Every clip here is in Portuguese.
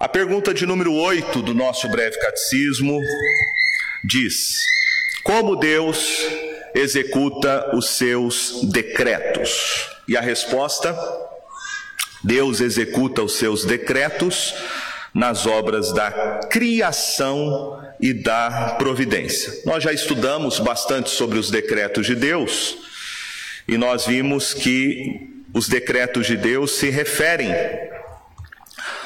A pergunta de número 8 do nosso breve catecismo diz: Como Deus executa os seus decretos? E a resposta: Deus executa os seus decretos nas obras da criação e da providência. Nós já estudamos bastante sobre os decretos de Deus e nós vimos que os decretos de Deus se referem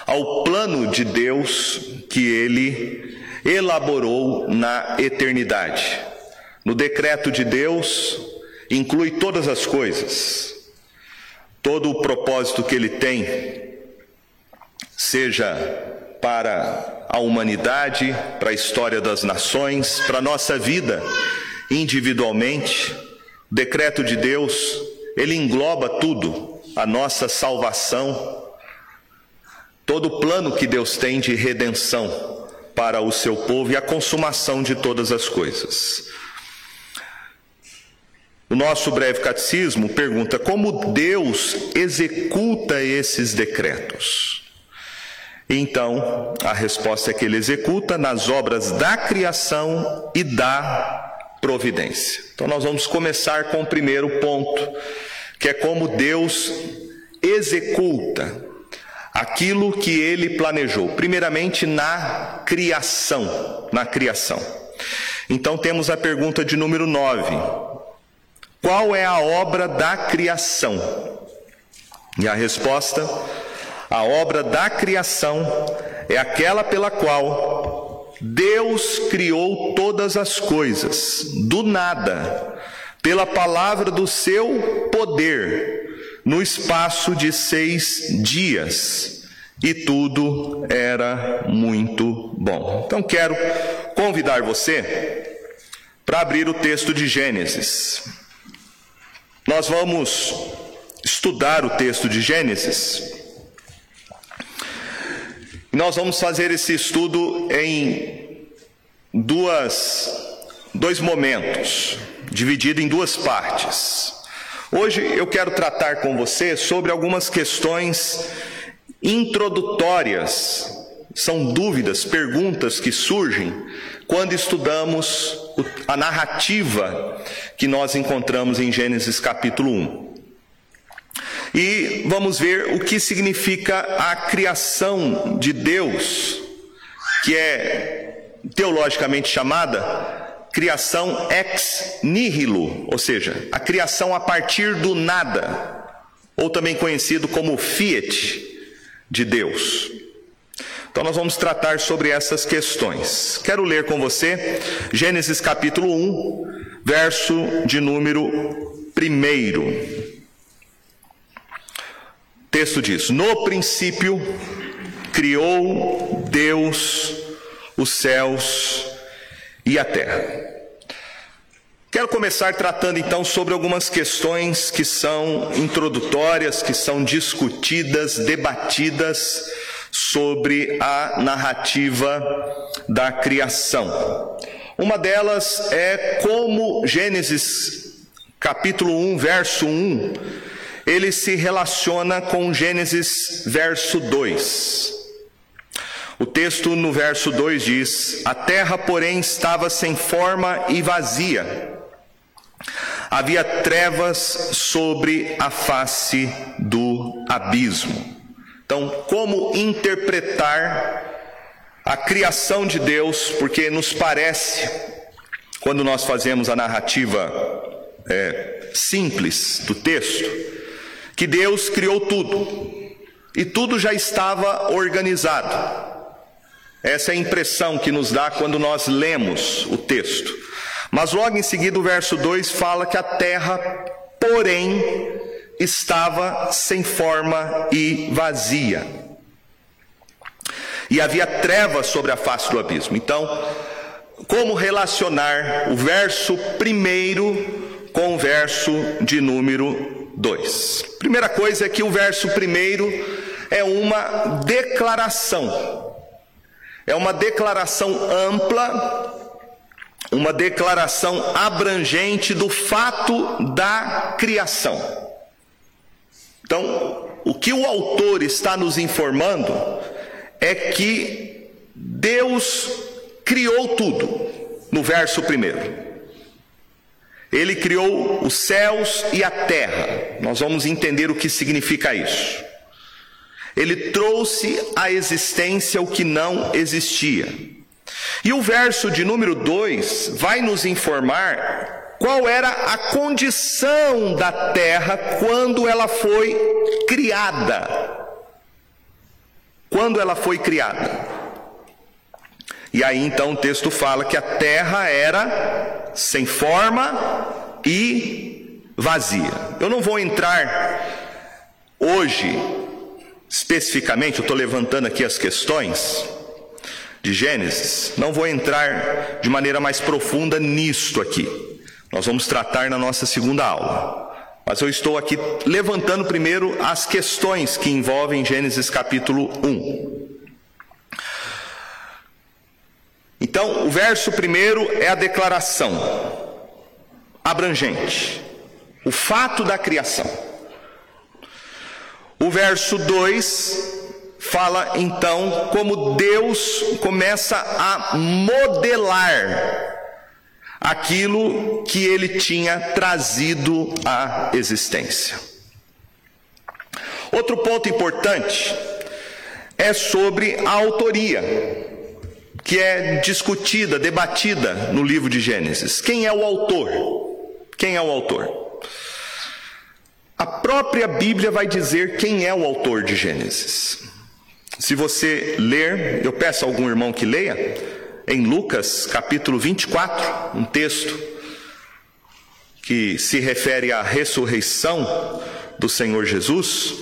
ao plano de Deus que ele elaborou na eternidade. No decreto de Deus, inclui todas as coisas, todo o propósito que ele tem, seja para a humanidade, para a história das nações, para a nossa vida individualmente. O decreto de Deus, ele engloba tudo, a nossa salvação, todo o plano que Deus tem de redenção para o seu povo e a consumação de todas as coisas. O nosso breve catecismo pergunta como Deus executa esses decretos. Então, a resposta é que ele executa nas obras da criação e da providência. Então, nós vamos começar com o primeiro ponto, que é como Deus executa aquilo que ele planejou, primeiramente na criação, na criação. Então temos a pergunta de número 9. Qual é a obra da criação? E a resposta: a obra da criação é aquela pela qual Deus criou todas as coisas, do nada, pela palavra do seu poder no espaço de seis dias, e tudo era muito bom. Então quero convidar você para abrir o texto de Gênesis. Nós vamos estudar o texto de Gênesis. Nós vamos fazer esse estudo em duas, dois momentos, dividido em duas partes. Hoje eu quero tratar com você sobre algumas questões introdutórias. São dúvidas, perguntas que surgem quando estudamos a narrativa que nós encontramos em Gênesis capítulo 1. E vamos ver o que significa a criação de Deus, que é teologicamente chamada criação ex nihilo, ou seja, a criação a partir do nada, ou também conhecido como fiat de Deus. Então nós vamos tratar sobre essas questões. Quero ler com você Gênesis capítulo 1, verso de número 1. O texto diz: No princípio criou Deus os céus e a terra. Quero começar tratando então sobre algumas questões que são introdutórias, que são discutidas, debatidas sobre a narrativa da criação. Uma delas é como Gênesis capítulo 1, verso 1, ele se relaciona com Gênesis verso 2. O texto no verso 2 diz: A terra, porém, estava sem forma e vazia. Havia trevas sobre a face do abismo. Então, como interpretar a criação de Deus? Porque nos parece, quando nós fazemos a narrativa é, simples do texto, que Deus criou tudo e tudo já estava organizado. Essa é a impressão que nos dá quando nós lemos o texto. Mas logo em seguida o verso 2 fala que a terra, porém, estava sem forma e vazia. E havia trevas sobre a face do abismo. Então, como relacionar o verso primeiro com o verso de número 2? Primeira coisa é que o verso primeiro é uma declaração é uma declaração ampla, uma declaração abrangente do fato da criação. Então, o que o autor está nos informando é que Deus criou tudo, no verso primeiro. Ele criou os céus e a terra. Nós vamos entender o que significa isso. Ele trouxe à existência o que não existia. E o verso de número 2 vai nos informar qual era a condição da terra quando ela foi criada. Quando ela foi criada. E aí então o texto fala que a terra era sem forma e vazia. Eu não vou entrar hoje especificamente, eu estou levantando aqui as questões de Gênesis, não vou entrar de maneira mais profunda nisto aqui. Nós vamos tratar na nossa segunda aula. Mas eu estou aqui levantando primeiro as questões que envolvem Gênesis capítulo 1. Então, o verso primeiro é a declaração abrangente, o fato da criação. O verso 2 fala então como Deus começa a modelar aquilo que ele tinha trazido à existência. Outro ponto importante é sobre a autoria que é discutida, debatida no livro de Gênesis. Quem é o autor? Quem é o autor? A própria Bíblia vai dizer quem é o autor de Gênesis. Se você ler, eu peço a algum irmão que leia, em Lucas capítulo 24, um texto que se refere à ressurreição do Senhor Jesus.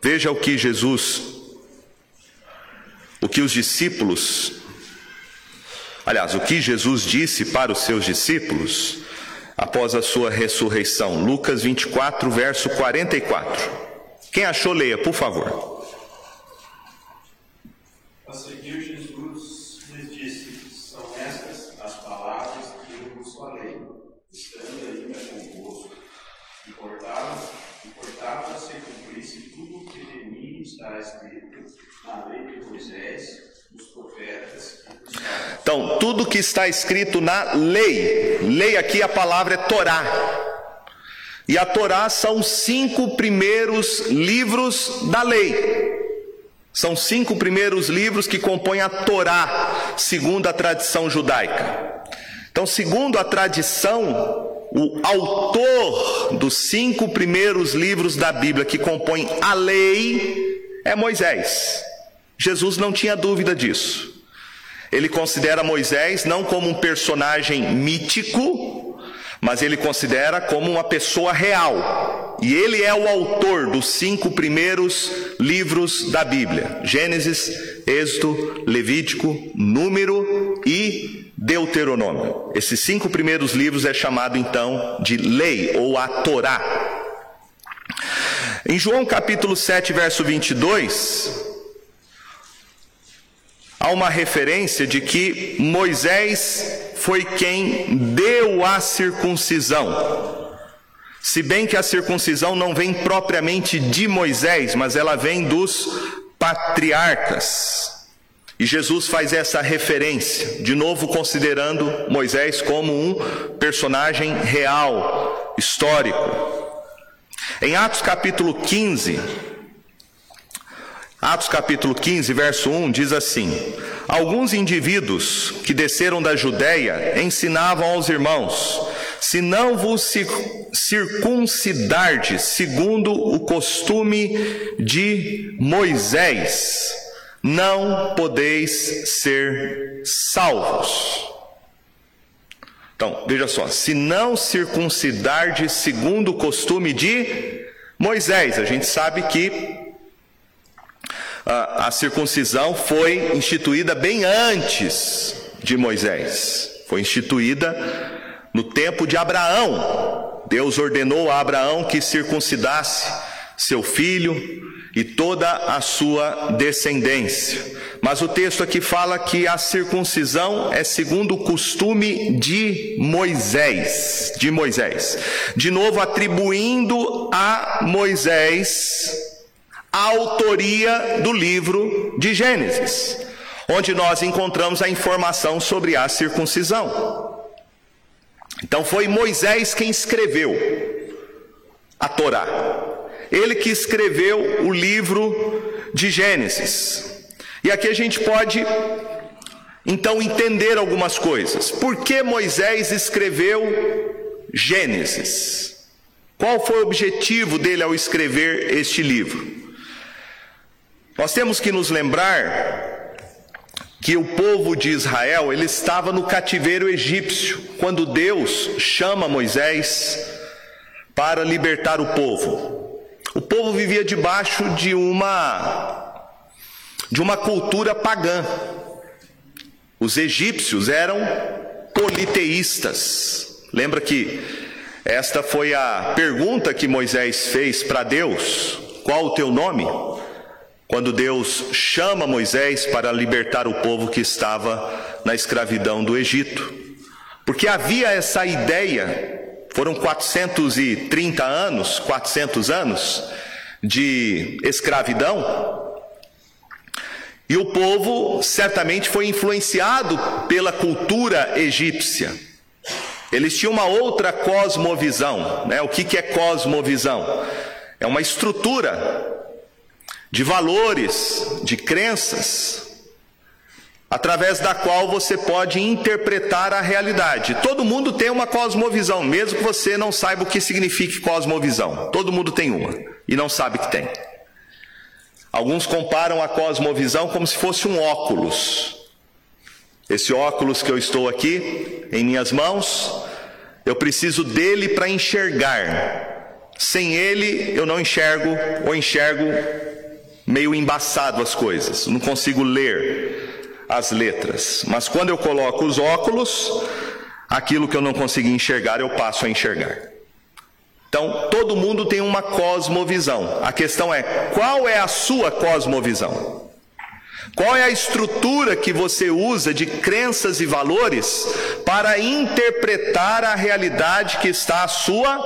Veja o que Jesus o que os discípulos, aliás, o que Jesus disse para os seus discípulos após a sua ressurreição. Lucas 24, verso 44. Quem achou, leia, por favor. A seguir, Jesus disse: São estas as palavras que eu vos falei, estando ainda convosco, cumprisse tudo o que de mim está escrito na lei de Moisés, Então, tudo que está escrito na lei, lei aqui a palavra é Torá. E a Torá são os cinco primeiros livros da lei. São cinco primeiros livros que compõem a Torá, segundo a tradição judaica. Então, segundo a tradição, o autor dos cinco primeiros livros da Bíblia que compõem a lei é Moisés. Jesus não tinha dúvida disso. Ele considera Moisés não como um personagem mítico, mas ele considera como uma pessoa real. E ele é o autor dos cinco primeiros livros da Bíblia: Gênesis, Êxodo, Levítico, Número e Deuteronômio. Esses cinco primeiros livros é chamado então de lei ou a Torá. Em João capítulo 7, verso 22, há uma referência de que Moisés foi quem deu a circuncisão. Se bem que a circuncisão não vem propriamente de Moisés, mas ela vem dos patriarcas. E Jesus faz essa referência, de novo considerando Moisés como um personagem real, histórico. Em Atos capítulo 15, Atos capítulo 15, verso 1 diz assim: Alguns indivíduos que desceram da Judéia ensinavam aos irmãos: Se não vos circuncidardes segundo o costume de Moisés, não podeis ser salvos. Então, veja só: se não circuncidar segundo o costume de Moisés, a gente sabe que a, circuncisão foi instituída bem antes de Moisés, foi instituída no tempo de Abraão. Deus ordenou a Abraão que circuncidasse seu filho e toda a sua descendência. Mas o texto aqui fala que a circuncisão é segundo o costume de Moisés, de Moisés. De novo atribuindo a Moisés a autoria do livro de Gênesis, onde nós encontramos a informação sobre a circuncisão. Então foi Moisés quem escreveu a Torá. Ele que escreveu o livro de Gênesis. E aqui a gente pode então entender algumas coisas. Por que Moisés escreveu Gênesis? Qual foi o objetivo dele ao escrever este livro? Nós temos que nos lembrar que o povo de Israel, ele estava no cativeiro egípcio, quando Deus chama Moisés para libertar o povo. O povo vivia debaixo de uma de uma cultura pagã. Os egípcios eram politeístas. Lembra que esta foi a pergunta que Moisés fez para Deus: Qual o teu nome? Quando Deus chama Moisés para libertar o povo que estava na escravidão do Egito. Porque havia essa ideia, foram 430 anos, 400 anos de escravidão, e o povo certamente foi influenciado pela cultura egípcia. Eles tinham uma outra cosmovisão. Né? O que, que é cosmovisão? É uma estrutura de valores, de crenças, através da qual você pode interpretar a realidade. Todo mundo tem uma cosmovisão, mesmo que você não saiba o que significa cosmovisão. Todo mundo tem uma e não sabe que tem. Alguns comparam a cosmovisão como se fosse um óculos. Esse óculos que eu estou aqui em minhas mãos, eu preciso dele para enxergar. Sem ele, eu não enxergo ou enxergo meio embaçado as coisas, não consigo ler as letras. Mas quando eu coloco os óculos, aquilo que eu não consegui enxergar, eu passo a enxergar. Então, todo mundo tem uma cosmovisão. A questão é: qual é a sua cosmovisão? Qual é a estrutura que você usa de crenças e valores para interpretar a realidade que está à sua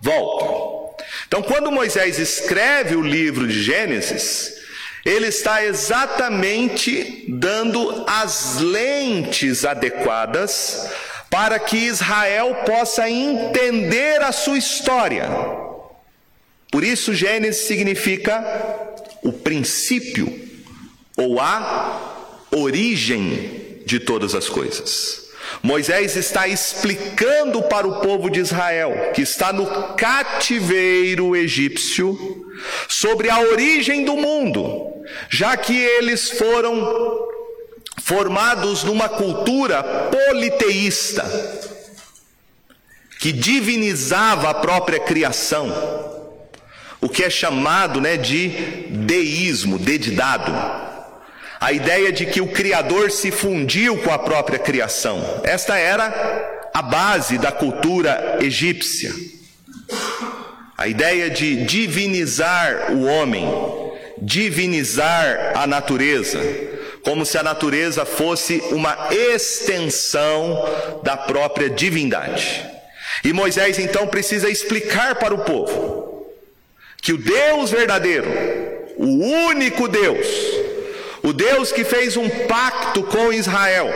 volta? Então, quando Moisés escreve o livro de Gênesis, ele está exatamente dando as lentes adequadas para que Israel possa entender a sua história. Por isso, Gênesis significa o princípio ou a origem de todas as coisas. Moisés está explicando para o povo de Israel, que está no cativeiro egípcio, sobre a origem do mundo, já que eles foram formados numa cultura politeísta, que divinizava a própria criação, o que é chamado né, de deísmo, dedidado. A ideia de que o Criador se fundiu com a própria criação. Esta era a base da cultura egípcia. A ideia de divinizar o homem, divinizar a natureza, como se a natureza fosse uma extensão da própria divindade. E Moisés então precisa explicar para o povo que o Deus verdadeiro, o único Deus, o Deus que fez um pacto com Israel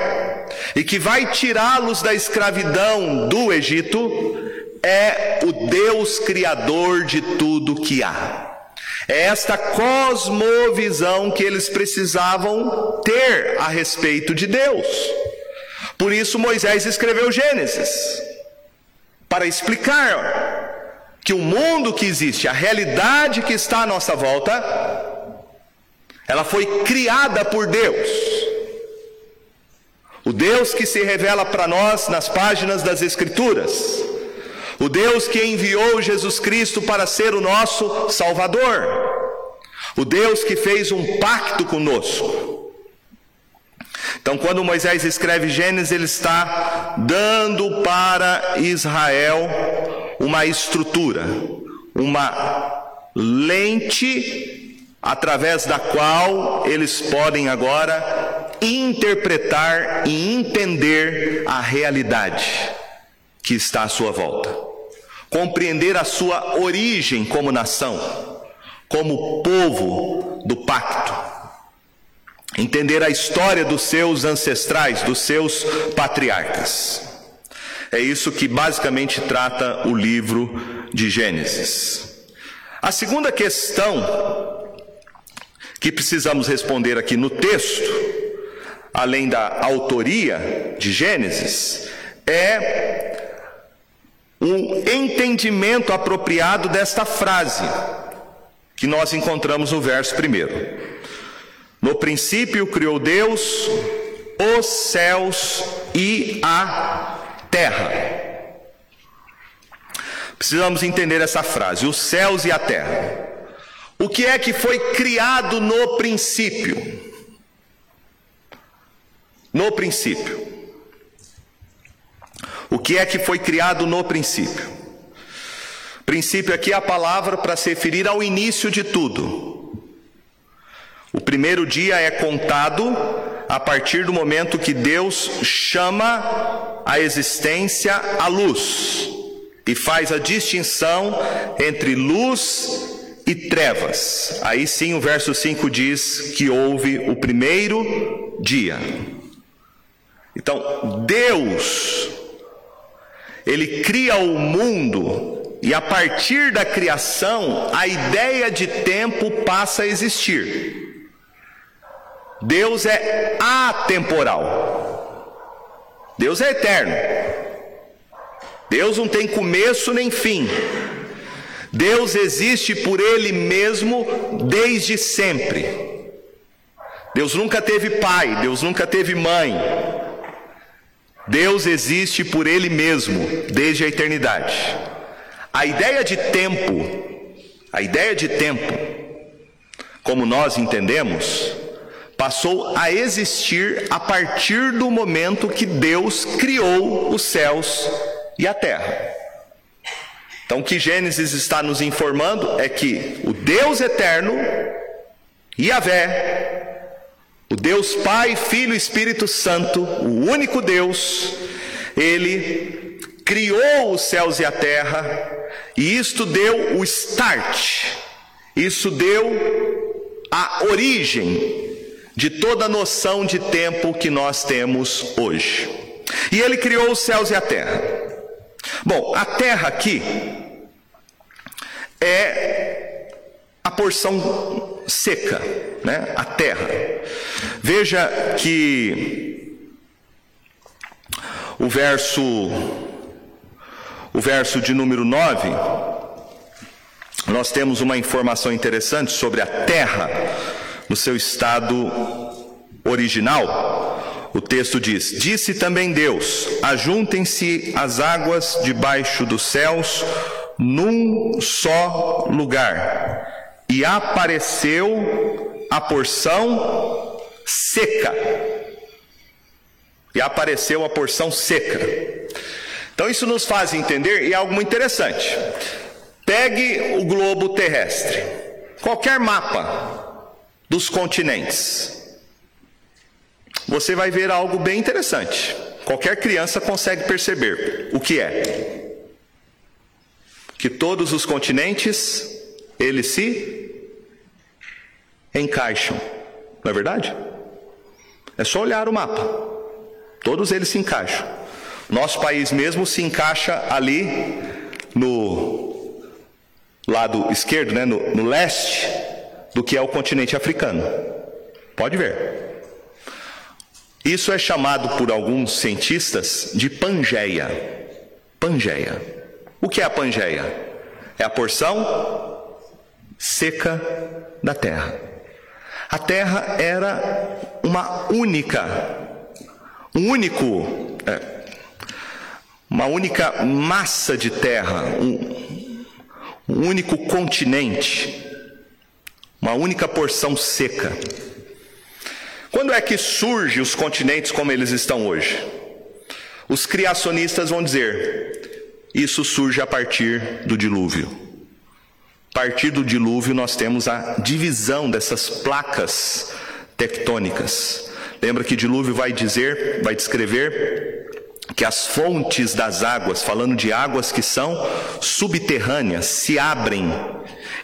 e que vai tirá-los da escravidão do Egito, é o Deus criador de tudo que há. É esta cosmovisão que eles precisavam ter a respeito de Deus. Por isso Moisés escreveu Gênesis para explicar que o mundo que existe, a realidade que está à nossa volta, ela foi criada por Deus. O Deus que se revela para nós nas páginas das Escrituras. O Deus que enviou Jesus Cristo para ser o nosso Salvador. O Deus que fez um pacto conosco. Então, quando Moisés escreve Gênesis, ele está dando para Israel uma estrutura, uma lente através da qual eles podem agora interpretar e entender a realidade que está à sua volta compreender a sua origem como nação, como povo do pacto. Entender a história dos seus ancestrais, dos seus patriarcas. É isso que basicamente trata o livro de Gênesis. A segunda questão que precisamos responder aqui no texto, além da autoria de Gênesis, é um entendimento apropriado desta frase que nós encontramos no verso primeiro. No princípio criou Deus os céus e a terra. Precisamos entender essa frase: os céus e a terra. O que é que foi criado no princípio? No princípio. O que é que foi criado no princípio? Princípio aqui é a palavra para se referir ao início de tudo. O primeiro dia é contado a partir do momento que Deus chama a existência a luz e faz a distinção entre luz e trevas. Aí sim o verso 5 diz que houve o primeiro dia. Então, Deus, Ele cria o mundo e a partir da criação, a ideia de tempo passa a existir. Deus é atemporal. Deus é eterno. Deus não tem começo nem fim. Deus existe por Ele mesmo desde sempre. Deus nunca teve pai, Deus nunca teve mãe. Deus existe por Ele mesmo desde a eternidade. A ideia de tempo, a ideia de tempo, como nós entendemos, passou a existir a partir do momento que Deus criou os céus e a terra. Então, o que Gênesis está nos informando é que o Deus eterno, Yahvé, o Deus Pai, Filho e Espírito Santo, o único Deus, ele criou os céus e a terra, e isto deu o start, isso deu a origem de toda a noção de tempo que nós temos hoje. E ele criou os céus e a terra. Bom, a terra aqui é a porção seca, né? A terra. Veja que o verso o verso de número 9 nós temos uma informação interessante sobre a terra no seu estado original, o texto diz: Disse também Deus: Ajuntem-se as águas debaixo dos céus num só lugar. E apareceu a porção seca. E apareceu a porção seca. Então isso nos faz entender e é algo muito interessante. Pegue o globo terrestre, qualquer mapa, dos continentes. Você vai ver algo bem interessante. Qualquer criança consegue perceber o que é. Que todos os continentes eles se encaixam. Não é verdade? É só olhar o mapa. Todos eles se encaixam. Nosso país mesmo se encaixa ali no lado esquerdo, né, no, no leste do que é o continente africano. Pode ver. Isso é chamado por alguns cientistas de Pangeia. Pangeia. O que é a Pangeia? É a porção seca da terra. A terra era uma única, um único, é, uma única massa de terra, um, um único continente uma única porção seca. Quando é que surge os continentes como eles estão hoje? Os criacionistas vão dizer: isso surge a partir do dilúvio. A partir do dilúvio nós temos a divisão dessas placas tectônicas. Lembra que dilúvio vai dizer, vai descrever que as fontes das águas, falando de águas que são subterrâneas, se abrem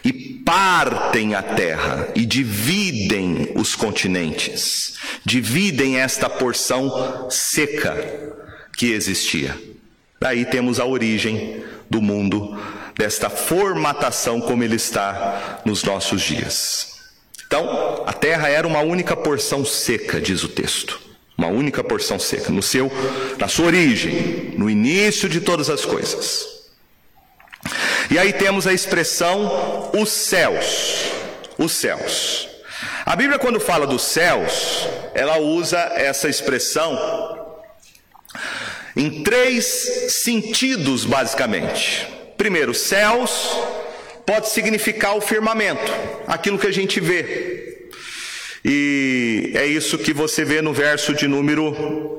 e partem a terra e dividem os continentes, dividem esta porção seca que existia. Daí temos a origem do mundo, desta formatação como ele está nos nossos dias. Então, a terra era uma única porção seca, diz o texto. Uma única porção seca, no seu, na sua origem, no início de todas as coisas. E aí temos a expressão os céus. Os céus. A Bíblia, quando fala dos céus, ela usa essa expressão em três sentidos, basicamente. Primeiro, céus pode significar o firmamento, aquilo que a gente vê. E é isso que você vê no verso de número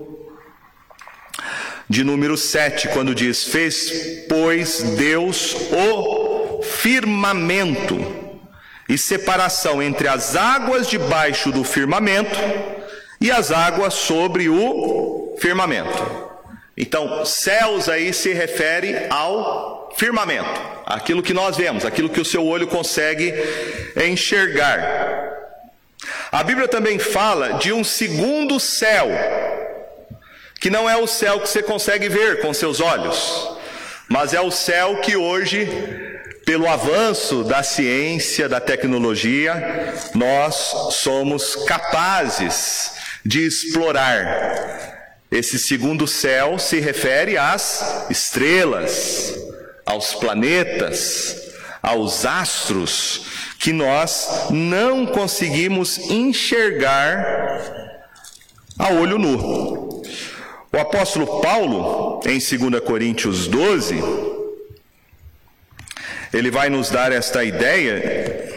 de número 7, quando diz: "Fez, pois, Deus o firmamento e separação entre as águas debaixo do firmamento e as águas sobre o firmamento." Então, céus aí se refere ao firmamento, aquilo que nós vemos, aquilo que o seu olho consegue enxergar. A Bíblia também fala de um segundo céu, que não é o céu que você consegue ver com seus olhos, mas é o céu que hoje, pelo avanço da ciência, da tecnologia, nós somos capazes de explorar. Esse segundo céu se refere às estrelas, aos planetas, aos astros, que nós não conseguimos enxergar a olho nu. O apóstolo Paulo, em 2 Coríntios 12, ele vai nos dar esta ideia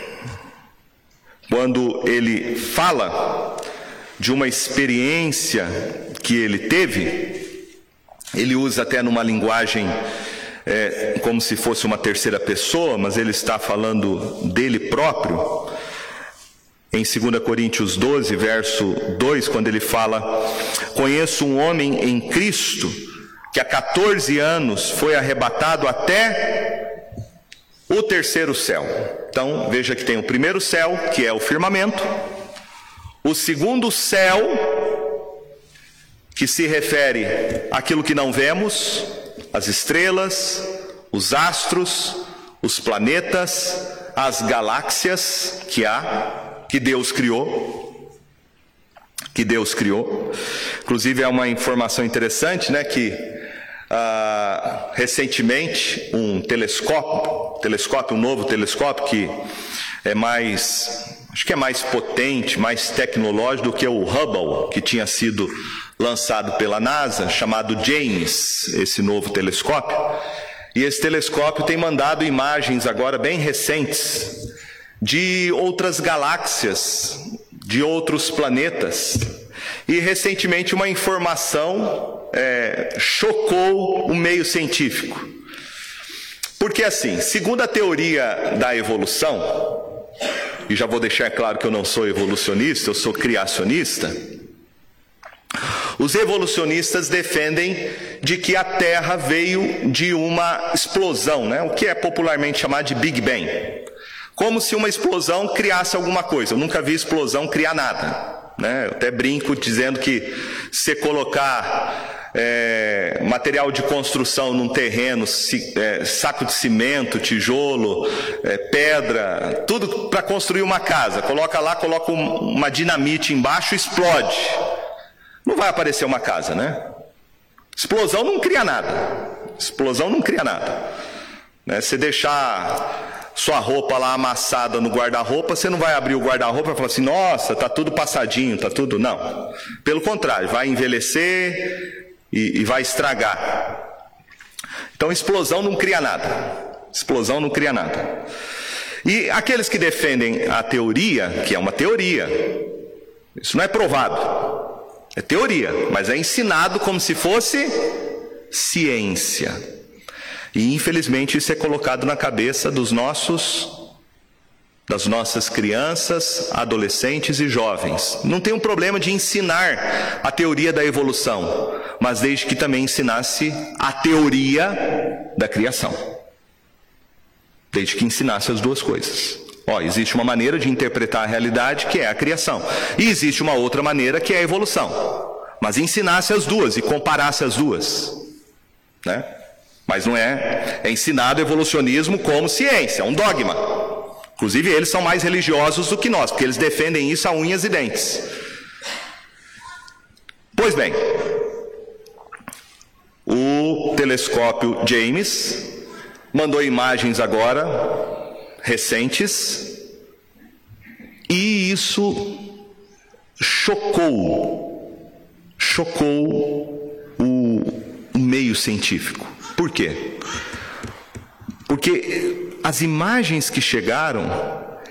quando ele fala de uma experiência que ele teve, ele usa até numa linguagem é, como se fosse uma terceira pessoa, mas ele está falando dele próprio. Em 2 Coríntios 12, verso 2, quando ele fala: Conheço um homem em Cristo que há 14 anos foi arrebatado até o terceiro céu. Então, veja que tem o primeiro céu, que é o firmamento, o segundo céu, que se refere àquilo que não vemos, as estrelas, os astros, os planetas, as galáxias que há, que Deus criou, que Deus criou. Inclusive é uma informação interessante, né, que ah, recentemente um telescópio, telescópio, um novo telescópio que é mais, acho que é mais potente, mais tecnológico do que o Hubble, que tinha sido lançado pela NASA, chamado James, esse novo telescópio. E esse telescópio tem mandado imagens agora bem recentes de outras galáxias, de outros planetas. E recentemente uma informação é, chocou o meio científico. Porque assim, segundo a teoria da evolução, e já vou deixar claro que eu não sou evolucionista, eu sou criacionista. Os evolucionistas defendem de que a Terra veio de uma explosão, né? o que é popularmente chamado de Big Bang. Como se uma explosão criasse alguma coisa. Eu nunca vi explosão criar nada. Né? Eu até brinco dizendo que se colocar é, material de construção num terreno, si, é, saco de cimento, tijolo, é, pedra, tudo para construir uma casa. Coloca lá, coloca um, uma dinamite embaixo, explode. Não vai aparecer uma casa, né? Explosão não cria nada. Explosão não cria nada. Né? Se deixar sua roupa lá amassada no guarda-roupa, você não vai abrir o guarda-roupa e falar assim: nossa, tá tudo passadinho, tá tudo. Não. Pelo contrário, vai envelhecer e, e vai estragar. Então, explosão não cria nada. Explosão não cria nada. E aqueles que defendem a teoria, que é uma teoria, isso não é provado. É teoria, mas é ensinado como se fosse ciência. E infelizmente isso é colocado na cabeça dos nossos das nossas crianças, adolescentes e jovens. Não tem um problema de ensinar a teoria da evolução, mas desde que também ensinasse a teoria da criação. desde que ensinasse as duas coisas. Ó, existe uma maneira de interpretar a realidade que é a criação, e existe uma outra maneira que é a evolução. Mas ensinasse as duas e comparasse as duas, né? Mas não é, é ensinado evolucionismo como ciência, é um dogma. Inclusive eles são mais religiosos do que nós, porque eles defendem isso a unhas e dentes. Pois bem, o telescópio James mandou imagens agora recentes e isso chocou, chocou o, o meio científico. Por quê? Porque as imagens que chegaram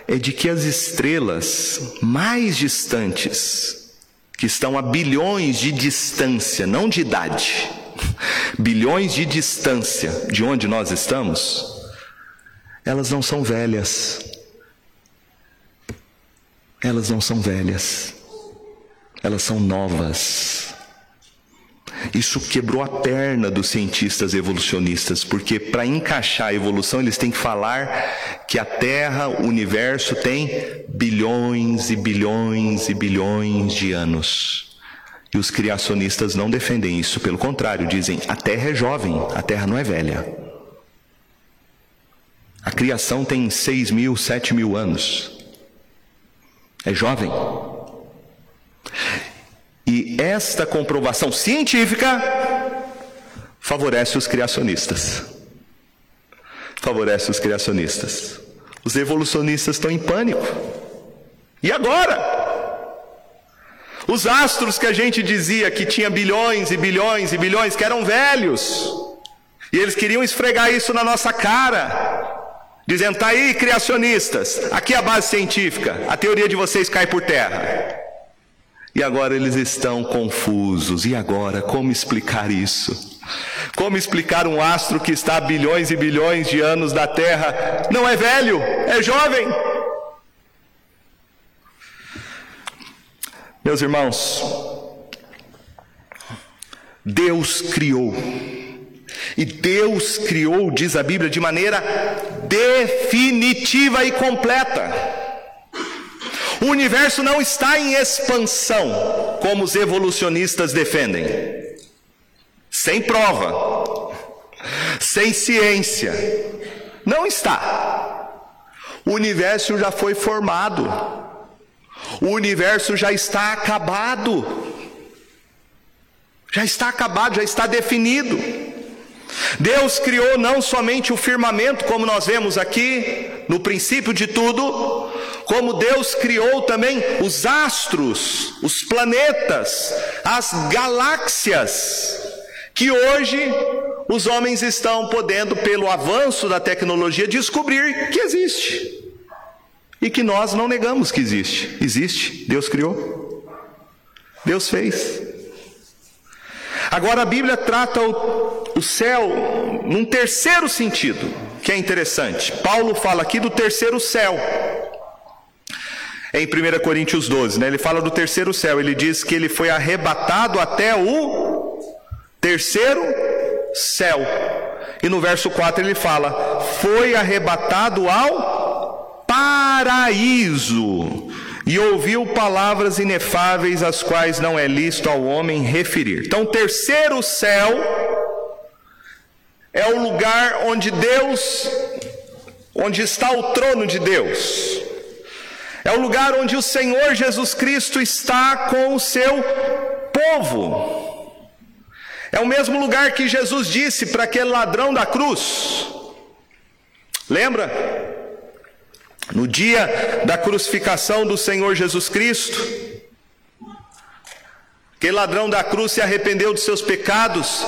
é de que as estrelas mais distantes, que estão a bilhões de distância, não de idade, bilhões de distância de onde nós estamos, elas não são velhas. Elas não são velhas. Elas são novas. Isso quebrou a perna dos cientistas evolucionistas, porque para encaixar a evolução eles têm que falar que a Terra, o universo tem bilhões e bilhões e bilhões de anos. E os criacionistas não defendem isso, pelo contrário, dizem: a Terra é jovem, a Terra não é velha. A criação tem seis mil, sete mil anos. É jovem. E esta comprovação científica favorece os criacionistas. Favorece os criacionistas. Os evolucionistas estão em pânico. E agora? Os astros que a gente dizia que tinha bilhões e bilhões e bilhões, que eram velhos, e eles queriam esfregar isso na nossa cara, dizendo: tá aí, criacionistas, aqui é a base científica, a teoria de vocês cai por terra. E agora eles estão confusos. E agora, como explicar isso? Como explicar um astro que está a bilhões e bilhões de anos da Terra? Não é velho, é jovem. Meus irmãos, Deus criou. E Deus criou, diz a Bíblia, de maneira definitiva e completa. O universo não está em expansão, como os evolucionistas defendem. Sem prova, sem ciência. Não está. O universo já foi formado. O universo já está acabado. Já está acabado, já está definido. Deus criou não somente o firmamento, como nós vemos aqui, no princípio de tudo, como Deus criou também os astros, os planetas, as galáxias, que hoje os homens estão podendo, pelo avanço da tecnologia, descobrir que existe e que nós não negamos que existe. Existe, Deus criou, Deus fez. Agora a Bíblia trata o, o céu num terceiro sentido, que é interessante. Paulo fala aqui do terceiro céu. Em 1 Coríntios 12, né? ele fala do terceiro céu, ele diz que ele foi arrebatado até o terceiro céu. E no verso 4 ele fala: foi arrebatado ao paraíso e ouviu palavras inefáveis, as quais não é lícito ao homem referir. Então, terceiro céu é o lugar onde Deus, onde está o trono de Deus. É o lugar onde o Senhor Jesus Cristo está com o seu povo. É o mesmo lugar que Jesus disse para aquele ladrão da cruz. Lembra? No dia da crucificação do Senhor Jesus Cristo, aquele ladrão da cruz se arrependeu dos seus pecados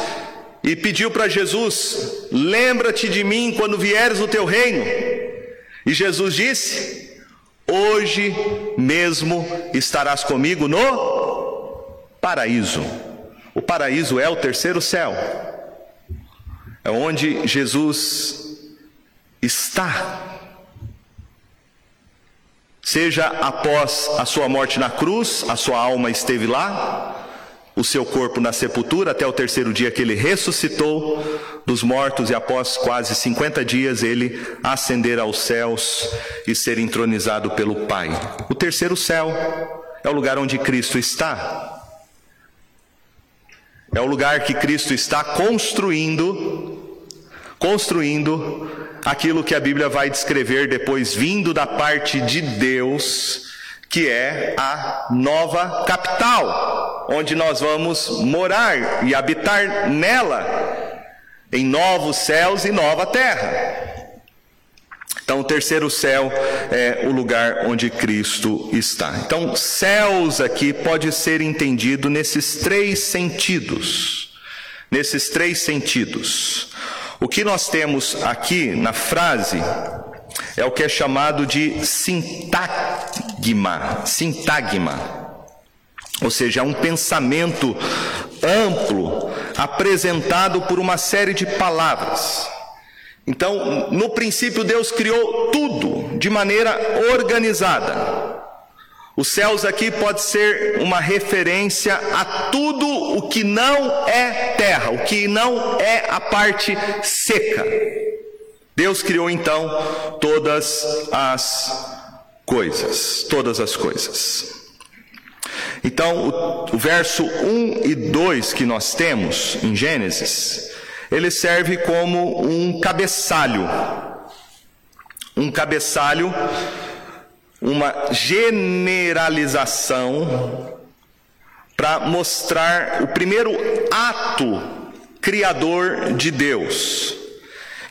e pediu para Jesus: Lembra-te de mim quando vieres o teu reino. E Jesus disse: Hoje mesmo estarás comigo no paraíso. O paraíso é o terceiro céu, é onde Jesus está Seja após a sua morte na cruz, a sua alma esteve lá, o seu corpo na sepultura até o terceiro dia que ele ressuscitou dos mortos e após quase 50 dias ele ascender aos céus e ser entronizado pelo Pai. O terceiro céu é o lugar onde Cristo está. É o lugar que Cristo está construindo, construindo aquilo que a Bíblia vai descrever depois vindo da parte de Deus que é a nova capital, onde nós vamos morar e habitar nela, em novos céus e nova terra. Então, o terceiro céu é o lugar onde Cristo está. Então, céus aqui pode ser entendido nesses três sentidos. Nesses três sentidos. O que nós temos aqui na frase é o que é chamado de sintagma, sintagma. Ou seja, é um pensamento amplo apresentado por uma série de palavras. Então, no princípio, Deus criou tudo de maneira organizada. Os céus aqui pode ser uma referência a tudo o que não é terra, o que não é a parte seca. Deus criou então todas as coisas, todas as coisas. Então, o, o, verso 1 e 2 que nós temos em Gênesis, ele serve como um cabeçalho. Um cabeçalho, uma generalização para mostrar o primeiro ato criador de Deus.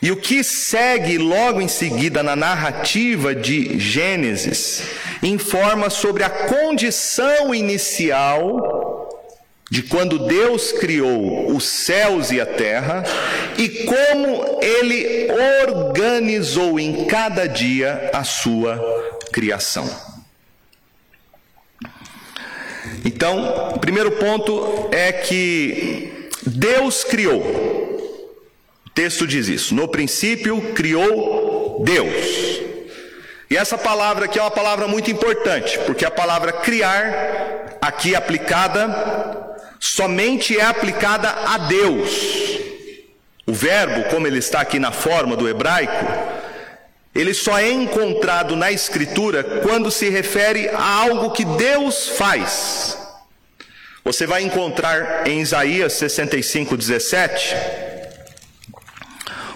E o que segue logo em seguida na narrativa de Gênesis informa sobre a condição inicial de quando Deus criou os céus e a terra e como ele organizou em cada dia a sua criação. Então, o primeiro ponto é que Deus criou texto diz isso. No princípio criou Deus. E essa palavra aqui é uma palavra muito importante, porque a palavra criar, aqui aplicada, somente é aplicada a Deus. O verbo, como ele está aqui na forma do hebraico, ele só é encontrado na Escritura quando se refere a algo que Deus faz. Você vai encontrar em Isaías 65, 17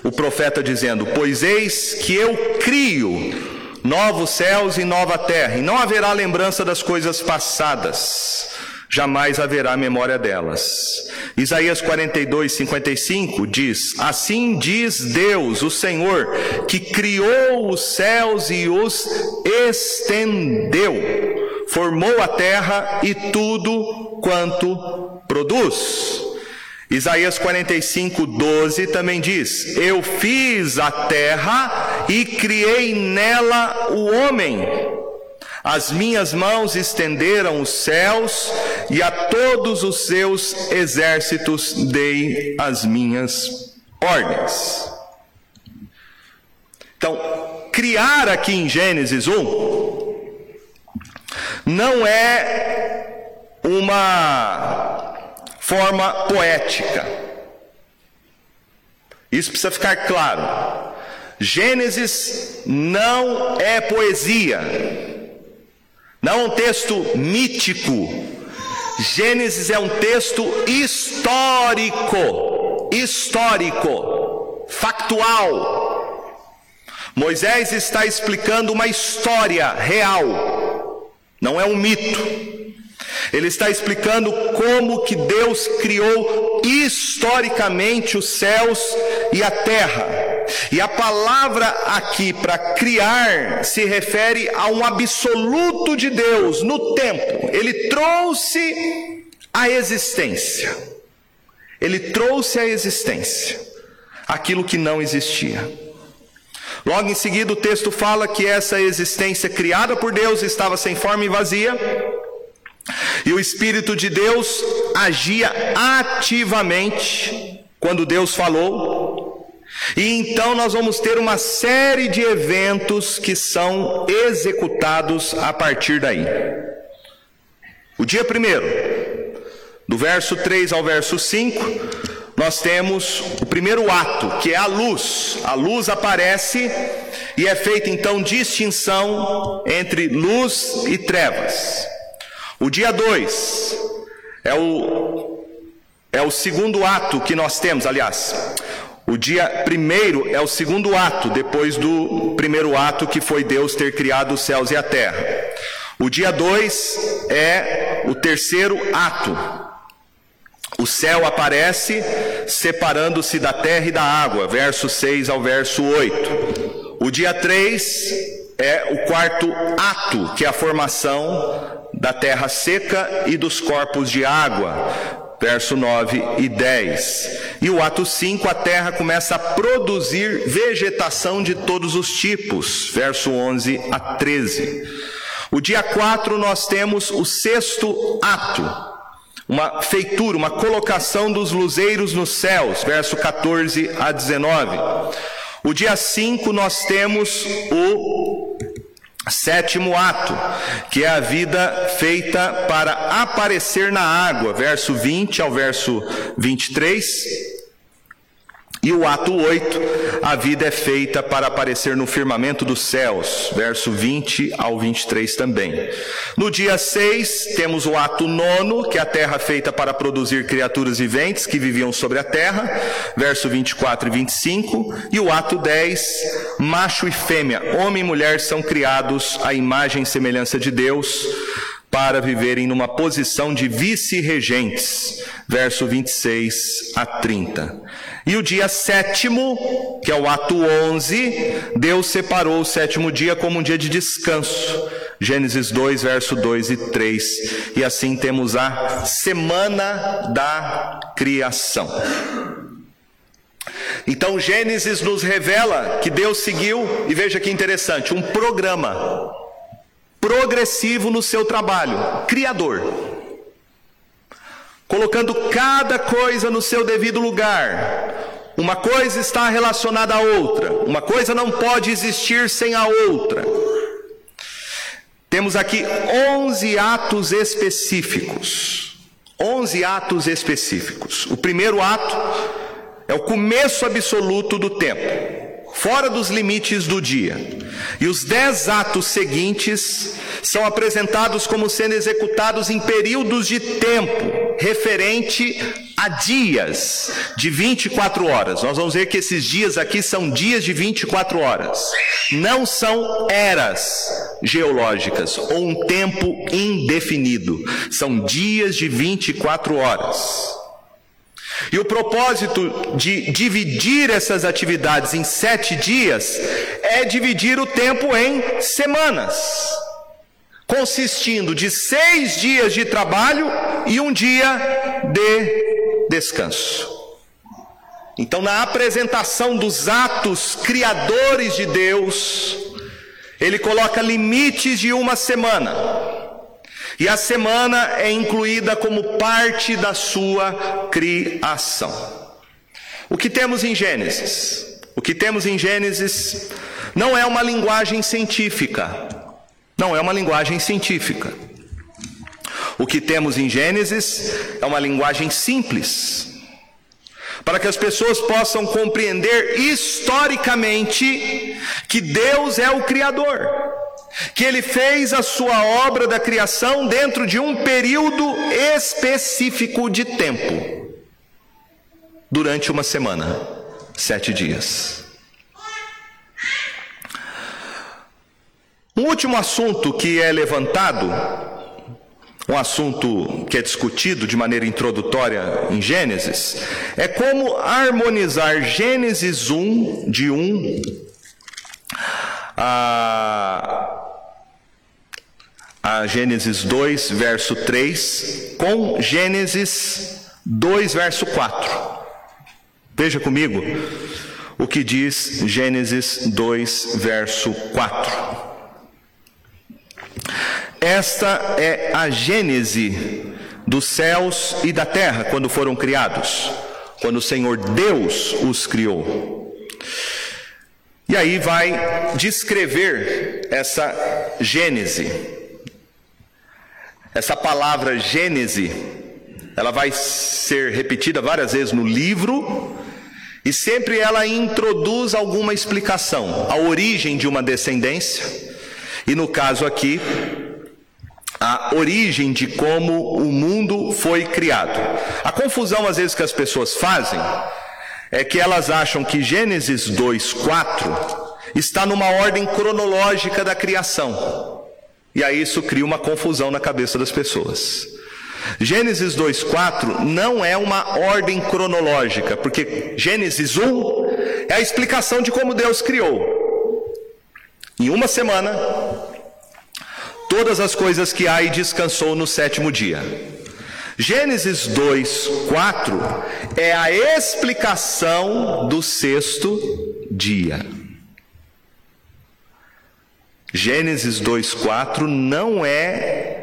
o profeta dizendo: Pois eis que eu crio novos céus e nova terra, e não haverá lembrança das coisas passadas, jamais haverá memória delas. Isaías 42, 55 diz: Assim diz Deus, o Senhor, que criou os céus e os estendeu, formou a terra e tudo quanto produz. Isaías 45, 12 também diz: Eu fiz a terra e criei nela o homem. As minhas mãos estenderam os céus e a todos os seus exércitos dei as minhas ordens. Então, criar aqui em Gênesis 1 não é uma forma poética. Isso precisa ficar claro. Gênesis não é poesia, não é um texto mítico. Gênesis é um texto histórico, histórico, factual. Moisés está explicando uma história real, não é um mito. Ele está explicando como que Deus criou historicamente os céus e a terra. E a palavra aqui para criar se refere a um absoluto de Deus no tempo. Ele trouxe a existência. Ele trouxe a existência aquilo que não existia. Logo em seguida, o texto fala que essa existência criada por Deus estava sem forma e vazia e o Espírito de Deus agia ativamente quando Deus falou. E então nós vamos ter uma série de eventos que são executados a partir daí. O dia primeiro, Do verso 3 ao verso 5, nós temos o primeiro ato, que é a luz. A luz aparece e é feita então distinção entre luz e trevas. O dia 2 é o, é o segundo ato que nós temos, aliás. O dia primeiro é o segundo ato, depois do primeiro ato que foi Deus ter criado os céus e a terra. O dia 2 é o terceiro ato. O céu aparece separando-se da terra e da água, verso 6 ao verso 8. O dia 3 é o quarto ato, que é a formação da terra seca e dos corpos de água, verso 9 e 10. E o ato 5, a terra começa a produzir vegetação de todos os tipos, verso 11 a 13. O dia 4 nós temos o sexto ato, uma feitura, uma colocação dos luzeiros nos céus, verso 14 a 19. O dia 5 nós temos o Sétimo ato, que é a vida feita para aparecer na água, verso 20 ao verso 23. E o ato 8, a vida é feita para aparecer no firmamento dos céus, verso 20 ao 23 também. No dia 6, temos o ato 9, que é a terra feita para produzir criaturas viventes que viviam sobre a terra, verso 24 e 25. E o ato 10, macho e fêmea, homem e mulher são criados à imagem e semelhança de Deus para viverem numa posição de vice-regentes, verso 26 a 30. E o dia sétimo, que é o ato 11, Deus separou o sétimo dia como um dia de descanso. Gênesis 2, verso 2 e 3. E assim temos a semana da criação. Então Gênesis nos revela que Deus seguiu, e veja que interessante, um programa progressivo no seu trabalho, criador, colocando cada coisa no seu devido lugar. Uma coisa está relacionada à outra, uma coisa não pode existir sem a outra. Temos aqui 11 atos específicos. 11 atos específicos. O primeiro ato é o começo absoluto do tempo fora dos limites do dia. E os dez atos seguintes são apresentados como sendo executados em períodos de tempo referente a dias de 24 horas. Nós vamos ver que esses dias aqui são dias de 24 horas. Não são eras geológicas ou um tempo indefinido. São dias de 24 horas. E o propósito de dividir essas atividades em sete dias é dividir o tempo em semanas, consistindo de seis dias de trabalho e um dia de descanso. Então, na apresentação dos atos criadores de Deus, ele coloca limites de uma semana. E a semana é incluída como parte da sua criação. O que temos em Gênesis? O que temos em Gênesis não é uma linguagem científica. Não é uma linguagem científica. O que temos em Gênesis é uma linguagem simples, para que as pessoas possam compreender historicamente que Deus é o Criador que ele fez a sua obra da criação dentro de um período específico de tempo durante uma semana, sete dias. Um último assunto que é levantado, um assunto que é discutido de maneira introdutória em Gênesis, é como harmonizar Gênesis 1, de 1 a a Gênesis 2, verso 3, com Gênesis 2, verso 4. Veja comigo o que diz Gênesis 2, verso 4. Esta é a gênese dos céus e da terra quando foram criados, quando o Senhor Deus os criou. E aí vai descrever essa gênese. Essa palavra Gênese ela vai ser repetida várias vezes no livro, e sempre ela introduz alguma explicação, a origem de uma descendência, e no caso aqui, a origem de como o mundo foi criado. A confusão às vezes que as pessoas fazem é que elas acham que Gênesis 2:4 está numa ordem cronológica da criação. E aí isso cria uma confusão na cabeça das pessoas. Gênesis 2:4 não é uma ordem cronológica, porque Gênesis 1 é a explicação de como Deus criou. Em uma semana, todas as coisas que há e descansou no sétimo dia. Gênesis 2, 4 é a explicação do sexto dia. Gênesis 2, 4 não é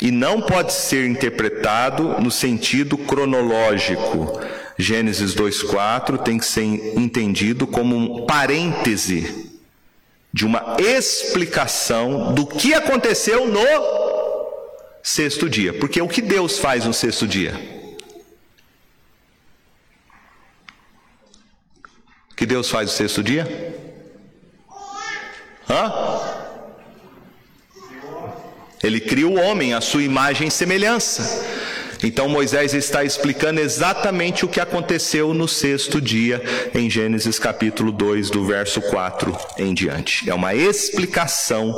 e não pode ser interpretado no sentido cronológico. Gênesis 2:4 tem que ser entendido como um parêntese de uma explicação do que aconteceu no sexto dia. Porque o que Deus faz no sexto dia? O que Deus faz no sexto dia? Hã? Ele cria o homem, a sua imagem e semelhança. Então Moisés está explicando exatamente o que aconteceu no sexto dia, em Gênesis capítulo 2, do verso 4 em diante. É uma explicação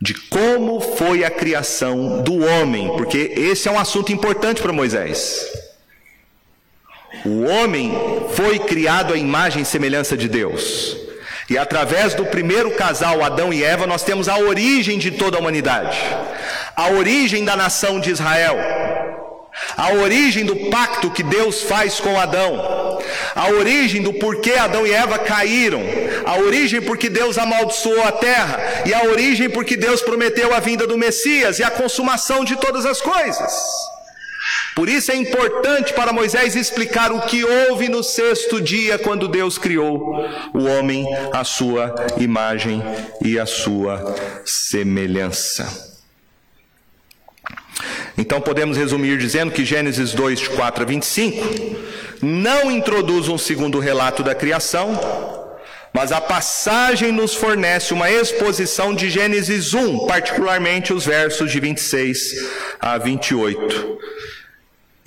de como foi a criação do homem, porque esse é um assunto importante para Moisés. O homem foi criado à imagem e semelhança de Deus. E através do primeiro casal, Adão e Eva, nós temos a origem de toda a humanidade, a origem da nação de Israel, a origem do pacto que Deus faz com Adão, a origem do porquê Adão e Eva caíram, a origem porque Deus amaldiçoou a terra, e a origem porque Deus prometeu a vinda do Messias e a consumação de todas as coisas. Por isso é importante para Moisés explicar o que houve no sexto dia, quando Deus criou o homem à sua imagem e à sua semelhança. Então podemos resumir dizendo que Gênesis 2, 4 a 25 não introduz um segundo relato da criação, mas a passagem nos fornece uma exposição de Gênesis 1, particularmente os versos de 26 a 28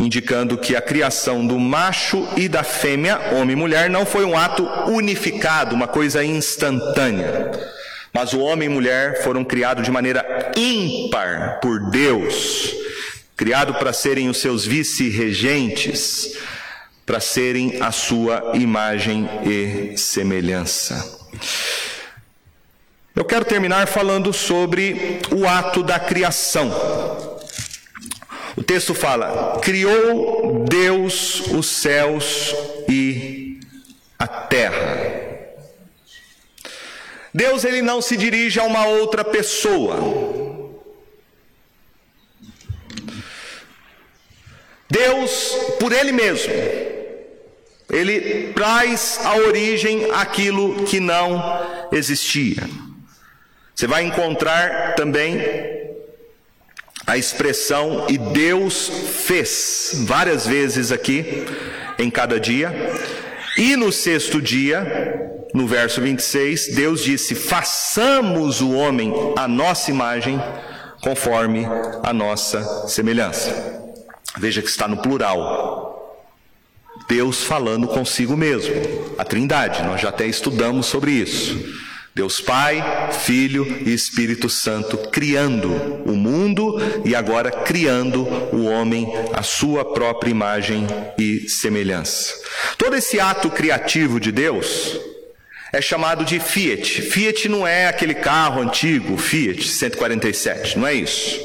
indicando que a criação do macho e da fêmea, homem e mulher, não foi um ato unificado, uma coisa instantânea. Mas o homem e mulher foram criados de maneira ímpar por Deus, criado para serem os seus vice-regentes, para serem a sua imagem e semelhança. Eu quero terminar falando sobre o ato da criação. O texto fala: Criou Deus os céus e a terra. Deus ele não se dirige a uma outra pessoa. Deus, por ele mesmo, ele traz a origem aquilo que não existia. Você vai encontrar também a expressão e Deus fez várias vezes aqui em cada dia. E no sexto dia, no verso 26, Deus disse: façamos o homem a nossa imagem, conforme a nossa semelhança. Veja que está no plural. Deus falando consigo mesmo, a Trindade, nós já até estudamos sobre isso. Deus Pai, Filho e Espírito Santo criando o mundo e agora criando o homem à sua própria imagem e semelhança. Todo esse ato criativo de Deus é chamado de Fiat. Fiat não é aquele carro antigo, Fiat 147, não é isso.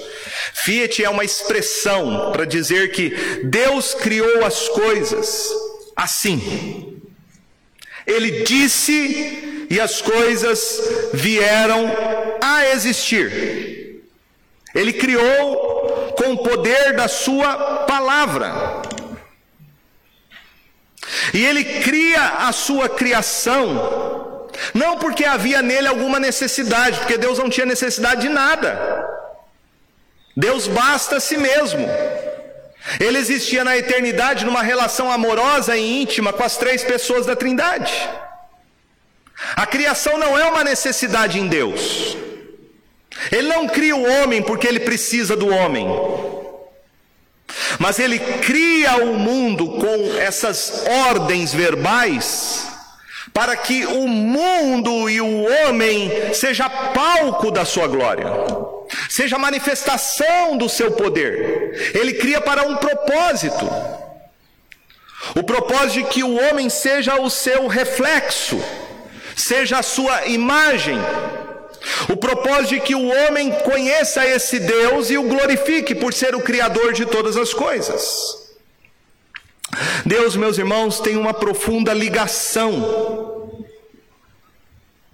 Fiat é uma expressão para dizer que Deus criou as coisas assim. Ele disse e as coisas vieram a existir. Ele criou com o poder da sua palavra. E ele cria a sua criação, não porque havia nele alguma necessidade, porque Deus não tinha necessidade de nada. Deus basta a si mesmo. Ele existia na eternidade numa relação amorosa e íntima com as três pessoas da Trindade. A criação não é uma necessidade em Deus. Ele não cria o homem porque ele precisa do homem. Mas ele cria o mundo com essas ordens verbais para que o mundo e o homem seja palco da sua glória, seja manifestação do seu poder. Ele cria para um propósito. O propósito de que o homem seja o seu reflexo, seja a sua imagem. O propósito de que o homem conheça esse Deus e o glorifique por ser o Criador de todas as coisas. Deus, meus irmãos, tem uma profunda ligação,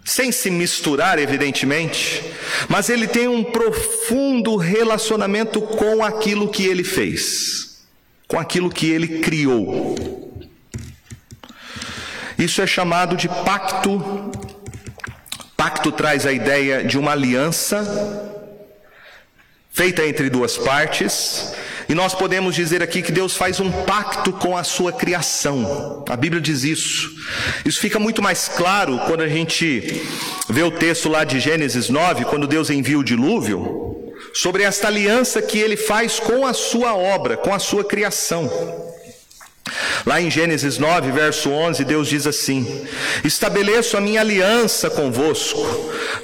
sem se misturar, evidentemente, mas ele tem um profundo relacionamento com aquilo que ele fez, com aquilo que ele criou. Isso é chamado de pacto. Pacto traz a ideia de uma aliança feita entre duas partes, e nós podemos dizer aqui que Deus faz um pacto com a sua criação. A Bíblia diz isso. Isso fica muito mais claro quando a gente vê o texto lá de Gênesis 9, quando Deus envia o dilúvio, sobre esta aliança que ele faz com a sua obra, com a sua criação. Lá em Gênesis 9, verso 11, Deus diz assim: Estabeleço a minha aliança convosco,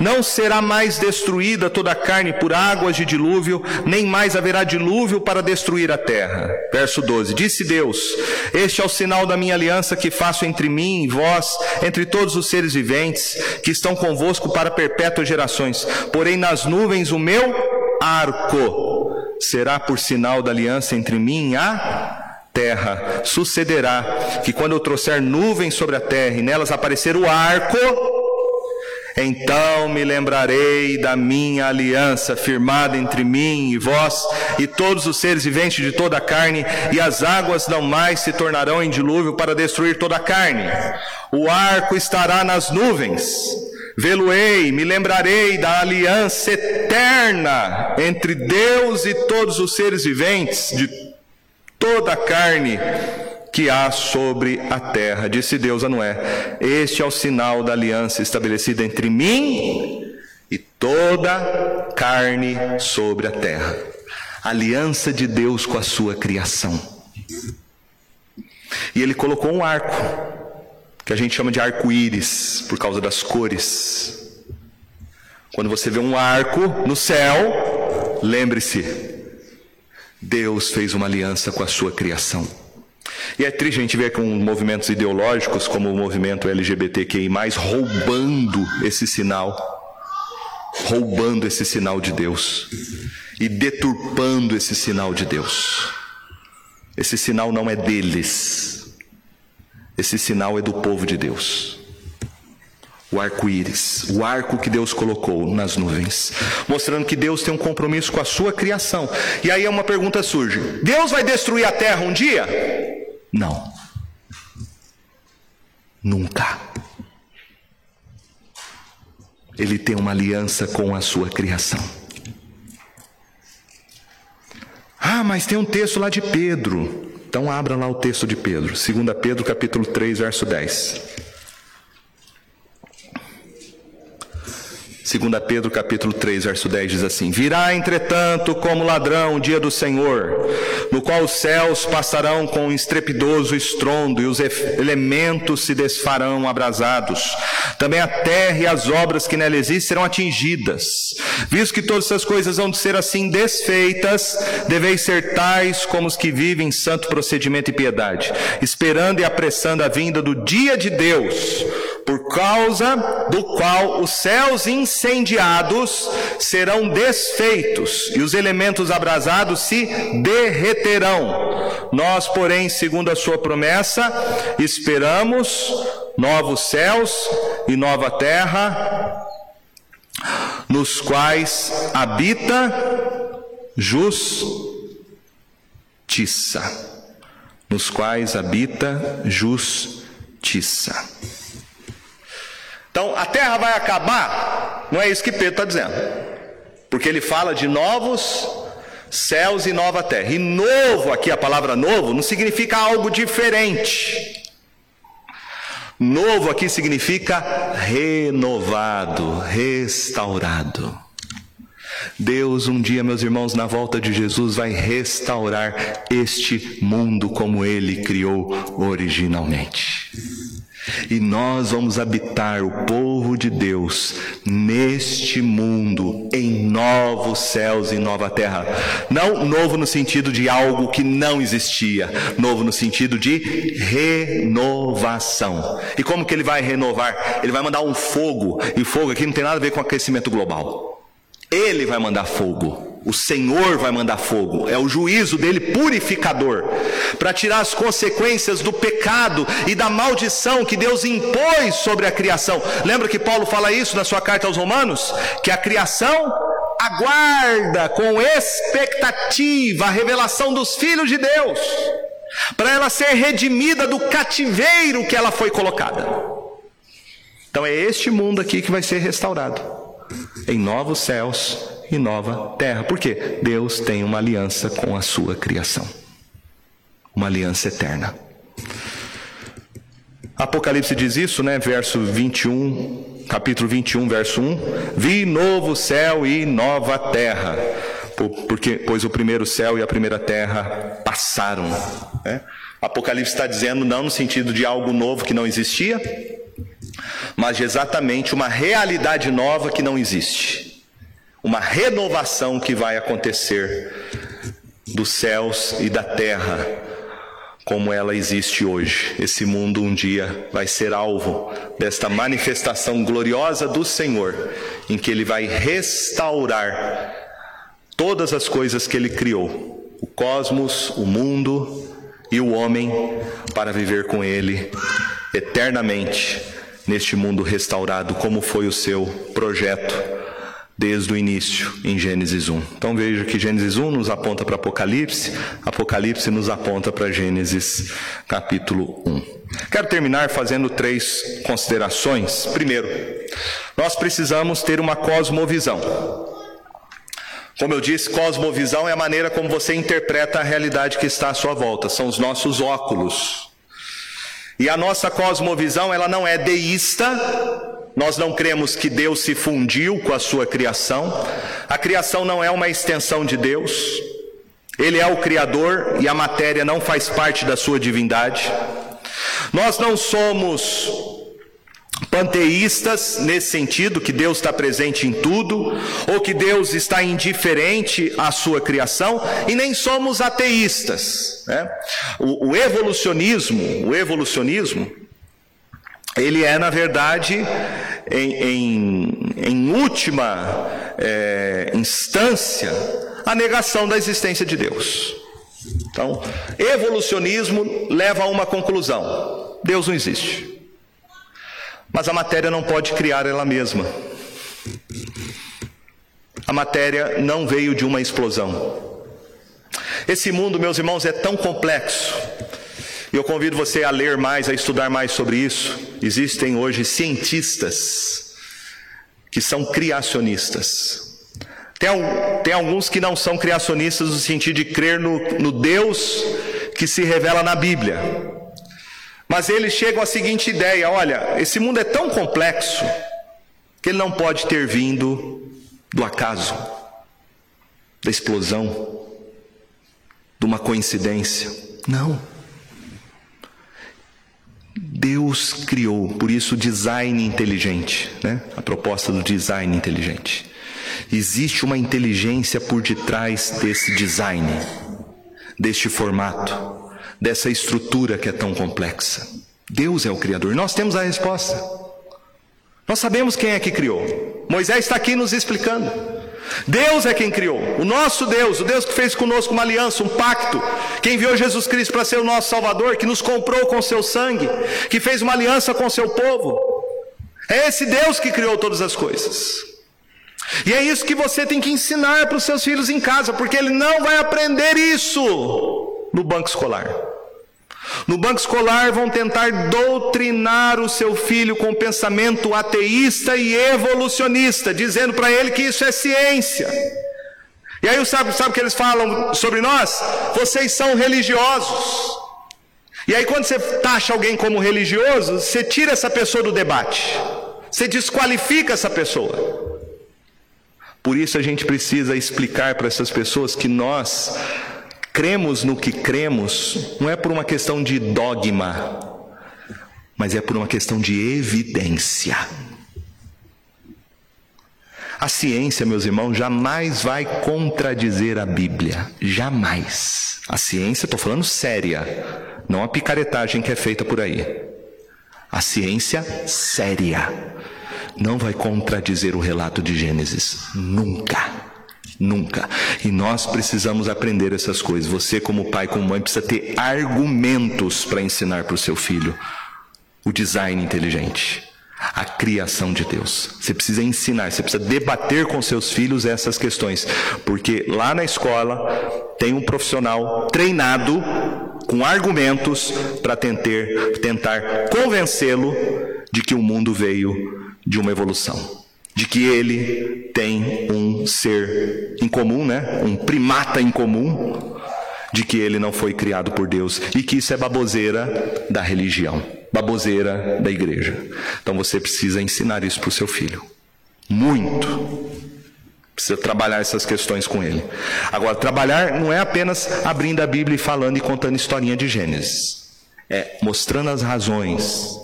não será mais destruída toda a carne por águas de dilúvio, nem mais haverá dilúvio para destruir a terra. Verso 12: Disse Deus: Este é o sinal da minha aliança que faço entre mim e vós, entre todos os seres viventes que estão convosco para perpétuas gerações. Porém, nas nuvens o meu arco será por sinal da aliança entre mim e a terra. Sucederá que quando eu trouxer nuvens sobre a terra e nelas aparecer o arco, então me lembrarei da minha aliança firmada entre mim e vós e todos os seres viventes de toda a carne, e as águas não mais se tornarão em dilúvio para destruir toda a carne. O arco estará nas nuvens. Vê-lo-ei, me lembrarei da aliança eterna entre Deus e todos os seres viventes de toda a carne que há sobre a terra. Disse Deus a Noé: Este é o sinal da aliança estabelecida entre mim e toda carne sobre a terra. Aliança de Deus com a sua criação. E ele colocou um arco, que a gente chama de arco-íris, por causa das cores. Quando você vê um arco no céu, lembre-se, Deus fez uma aliança com a sua criação. E é triste a gente ver com movimentos ideológicos como o movimento LGBTQI, roubando esse sinal, roubando esse sinal de Deus e deturpando esse sinal de Deus. Esse sinal não é deles, esse sinal é do povo de Deus o arco-íris, o arco que Deus colocou nas nuvens, mostrando que Deus tem um compromisso com a sua criação. E aí uma pergunta surge: Deus vai destruir a terra um dia? Não. Nunca. Ele tem uma aliança com a sua criação. Ah, mas tem um texto lá de Pedro. Então abra lá o texto de Pedro, 2 Pedro capítulo 3, verso 10. 2 Pedro capítulo 3, verso 10 diz assim: Virá, entretanto, como ladrão o dia do Senhor, no qual os céus passarão com um estrepidoso estrondo e os elementos se desfarão abrasados. Também a terra e as obras que nela existem serão atingidas. Visto que todas essas coisas vão ser assim desfeitas, deveis ser tais como os que vivem em santo procedimento e piedade, esperando e apressando a vinda do dia de Deus por causa do qual os céus incendiados serão desfeitos e os elementos abrasados se derreterão. Nós, porém, segundo a sua promessa, esperamos novos céus e nova terra, nos quais habita justiça. Nos quais habita justiça. Então, a terra vai acabar? Não é isso que Pedro está dizendo. Porque ele fala de novos céus e nova terra. E novo, aqui a palavra novo, não significa algo diferente. Novo aqui significa renovado, restaurado. Deus, um dia, meus irmãos, na volta de Jesus, vai restaurar este mundo como ele criou originalmente. E nós vamos habitar o povo de Deus neste mundo, em novos céus e nova terra. Não novo no sentido de algo que não existia, novo no sentido de renovação. E como que ele vai renovar? Ele vai mandar um fogo, e fogo aqui não tem nada a ver com aquecimento global. Ele vai mandar fogo. O Senhor vai mandar fogo, é o juízo dele purificador, para tirar as consequências do pecado e da maldição que Deus impôs sobre a criação. Lembra que Paulo fala isso na sua carta aos Romanos? Que a criação aguarda com expectativa a revelação dos filhos de Deus, para ela ser redimida do cativeiro que ela foi colocada. Então é este mundo aqui que vai ser restaurado em novos céus e nova terra. Por quê? Deus tem uma aliança com a sua criação. Uma aliança eterna. Apocalipse diz isso, né? Verso 21, capítulo 21, verso 1: Vi novo céu e nova terra, porque pois o primeiro céu e a primeira terra passaram. Né? Apocalipse está dizendo não no sentido de algo novo que não existia, mas de exatamente uma realidade nova que não existe uma renovação que vai acontecer dos céus e da terra, como ela existe hoje. Esse mundo um dia vai ser alvo desta manifestação gloriosa do Senhor, em que Ele vai restaurar todas as coisas que Ele criou: o cosmos, o mundo e o homem, para viver com Ele eternamente neste mundo restaurado, como foi o seu projeto desde o início, em Gênesis 1. Então veja que Gênesis 1 nos aponta para Apocalipse, Apocalipse nos aponta para Gênesis capítulo 1. Quero terminar fazendo três considerações. Primeiro, nós precisamos ter uma cosmovisão. Como eu disse, cosmovisão é a maneira como você interpreta a realidade que está à sua volta, são os nossos óculos. E a nossa cosmovisão, ela não é deísta, nós não cremos que Deus se fundiu com a sua criação. A criação não é uma extensão de Deus. Ele é o Criador e a matéria não faz parte da sua divindade. Nós não somos panteístas nesse sentido, que Deus está presente em tudo, ou que Deus está indiferente à sua criação, e nem somos ateístas. Né? O, o evolucionismo, o evolucionismo, ele é, na verdade, em, em, em última é, instância, a negação da existência de Deus. Então, evolucionismo leva a uma conclusão: Deus não existe. Mas a matéria não pode criar ela mesma. A matéria não veio de uma explosão. Esse mundo, meus irmãos, é tão complexo e eu convido você a ler mais, a estudar mais sobre isso. Existem hoje cientistas que são criacionistas. Tem, tem alguns que não são criacionistas no sentido de crer no, no Deus que se revela na Bíblia. Mas eles chegam à seguinte ideia: olha, esse mundo é tão complexo que ele não pode ter vindo do acaso, da explosão, de uma coincidência. Não. Deus criou, por isso design inteligente, né? A proposta do design inteligente. Existe uma inteligência por detrás desse design, deste formato, dessa estrutura que é tão complexa. Deus é o criador. Nós temos a resposta. Nós sabemos quem é que criou. Moisés está aqui nos explicando. Deus é quem criou, o nosso Deus, o Deus que fez conosco uma aliança, um pacto, que enviou Jesus Cristo para ser o nosso Salvador, que nos comprou com seu sangue, que fez uma aliança com seu povo. É esse Deus que criou todas as coisas. E é isso que você tem que ensinar para os seus filhos em casa, porque ele não vai aprender isso no banco escolar. No banco escolar vão tentar doutrinar o seu filho com pensamento ateísta e evolucionista, dizendo para ele que isso é ciência, E aí sabe, sabe o que eles falam sobre nós? Vocês são religiosos. E aí quando você taxa alguém como religioso, você tira essa pessoa do debate. Você desqualifica essa pessoa. Por isso a gente precisa explicar para essas pessoas que nós cremos no que cremos, não é por uma questão de dogma, mas é por uma questão de evidência. A ciência, meus irmãos, jamais vai contradizer a Bíblia. Jamais. A ciência, estou falando séria, não a picaretagem que é feita por aí. A ciência séria não vai contradizer o relato de Gênesis. Nunca. Nunca. E nós precisamos aprender essas coisas. Você, como pai, como mãe, precisa ter argumentos para ensinar para o seu filho o design inteligente a criação de Deus. Você precisa ensinar, você precisa debater com seus filhos essas questões, porque lá na escola tem um profissional treinado com argumentos para tentar, tentar convencê-lo de que o mundo veio de uma evolução, de que ele tem um ser em comum, né? Um primata em comum, de que ele não foi criado por Deus e que isso é baboseira da religião baboseira da igreja. Então você precisa ensinar isso para o seu filho. Muito. Precisa trabalhar essas questões com ele. Agora, trabalhar não é apenas abrindo a Bíblia e falando e contando historinha de Gênesis. É mostrando as razões.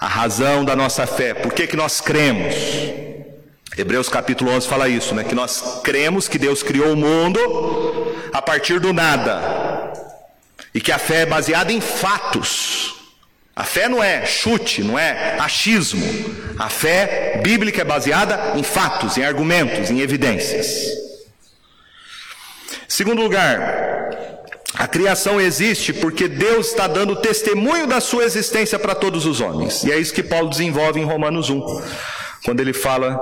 A razão da nossa fé. Por que, que nós cremos? Hebreus capítulo 11 fala isso, né? Que nós cremos que Deus criou o mundo a partir do nada. E que a fé é baseada em fatos. A fé não é chute, não é achismo. A fé bíblica é baseada em fatos, em argumentos, em evidências. Segundo lugar, a criação existe porque Deus está dando testemunho da sua existência para todos os homens. E é isso que Paulo desenvolve em Romanos 1, quando ele fala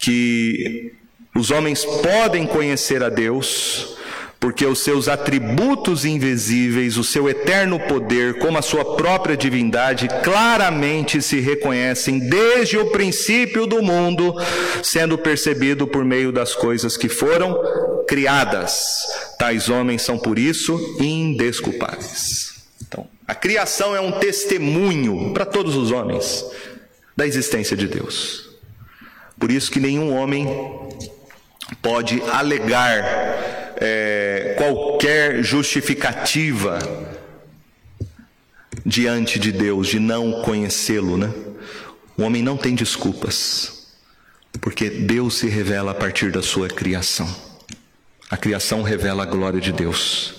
que os homens podem conhecer a Deus porque os seus atributos invisíveis, o seu eterno poder, como a sua própria divindade, claramente se reconhecem desde o princípio do mundo, sendo percebido por meio das coisas que foram criadas. Tais homens são por isso indesculpáveis. Então, a criação é um testemunho para todos os homens da existência de Deus. Por isso que nenhum homem pode alegar é, qualquer justificativa diante de Deus de não conhecê-lo, né? O homem não tem desculpas, porque Deus se revela a partir da sua criação. A criação revela a glória de Deus,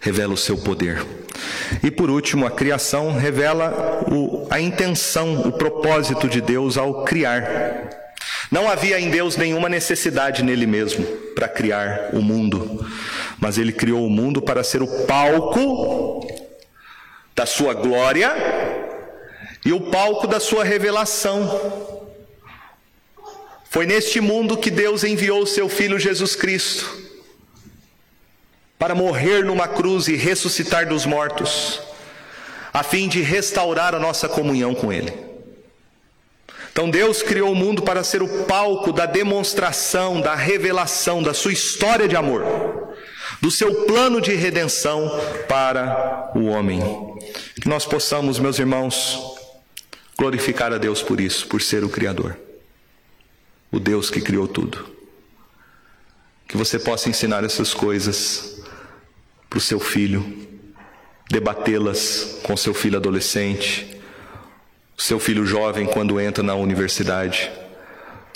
revela o seu poder. E por último, a criação revela o, a intenção, o propósito de Deus ao criar. Não havia em Deus nenhuma necessidade nele mesmo para criar o mundo, mas ele criou o mundo para ser o palco da sua glória e o palco da sua revelação. Foi neste mundo que Deus enviou o seu filho Jesus Cristo para morrer numa cruz e ressuscitar dos mortos, a fim de restaurar a nossa comunhão com Ele. Então Deus criou o mundo para ser o palco da demonstração, da revelação da sua história de amor, do seu plano de redenção para o homem. Que nós possamos, meus irmãos, glorificar a Deus por isso, por ser o Criador, o Deus que criou tudo. Que você possa ensinar essas coisas para o seu filho, debatê-las com seu filho adolescente seu filho jovem quando entra na universidade.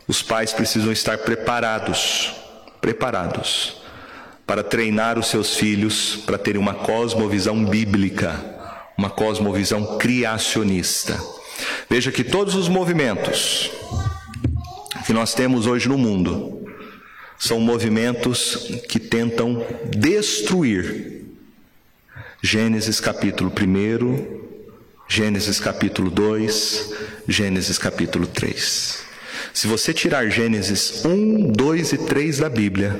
Os pais precisam estar preparados, preparados para treinar os seus filhos para terem uma cosmovisão bíblica, uma cosmovisão criacionista. Veja que todos os movimentos que nós temos hoje no mundo são movimentos que tentam destruir Gênesis capítulo 1, Gênesis capítulo 2, Gênesis capítulo 3. Se você tirar Gênesis 1, 2 e 3 da Bíblia,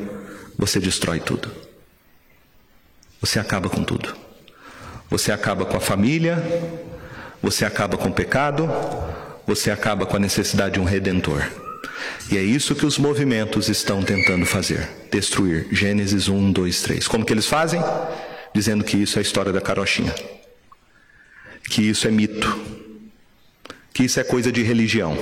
você destrói tudo. Você acaba com tudo. Você acaba com a família, você acaba com o pecado, você acaba com a necessidade de um redentor. E é isso que os movimentos estão tentando fazer: destruir. Gênesis 1, 2, 3. Como que eles fazem? Dizendo que isso é a história da carochinha. Que isso é mito. Que isso é coisa de religião.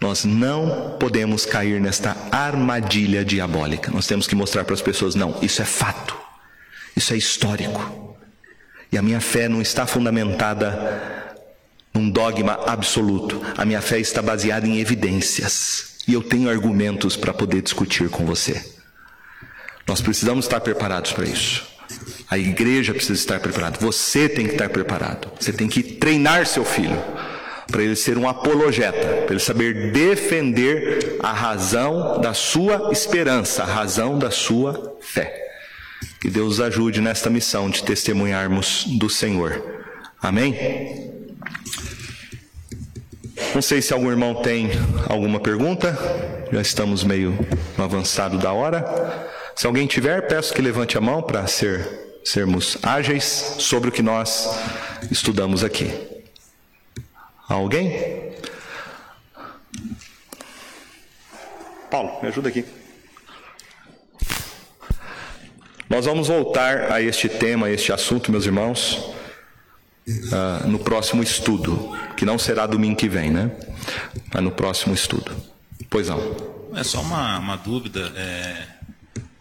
Nós não podemos cair nesta armadilha diabólica. Nós temos que mostrar para as pessoas: não, isso é fato. Isso é histórico. E a minha fé não está fundamentada num dogma absoluto. A minha fé está baseada em evidências. E eu tenho argumentos para poder discutir com você. Nós precisamos estar preparados para isso. A igreja precisa estar preparada. Você tem que estar preparado. Você tem que treinar seu filho para ele ser um apologeta, para ele saber defender a razão da sua esperança, a razão da sua fé. Que Deus ajude nesta missão de testemunharmos do Senhor. Amém? Não sei se algum irmão tem alguma pergunta. Já estamos meio avançado da hora. Se alguém tiver, peço que levante a mão para ser, sermos ágeis sobre o que nós estudamos aqui. Alguém? Paulo, me ajuda aqui. Nós vamos voltar a este tema, a este assunto, meus irmãos, uh, no próximo estudo, que não será domingo que vem, né? Mas no próximo estudo. Pois não. É só uma, uma dúvida. É,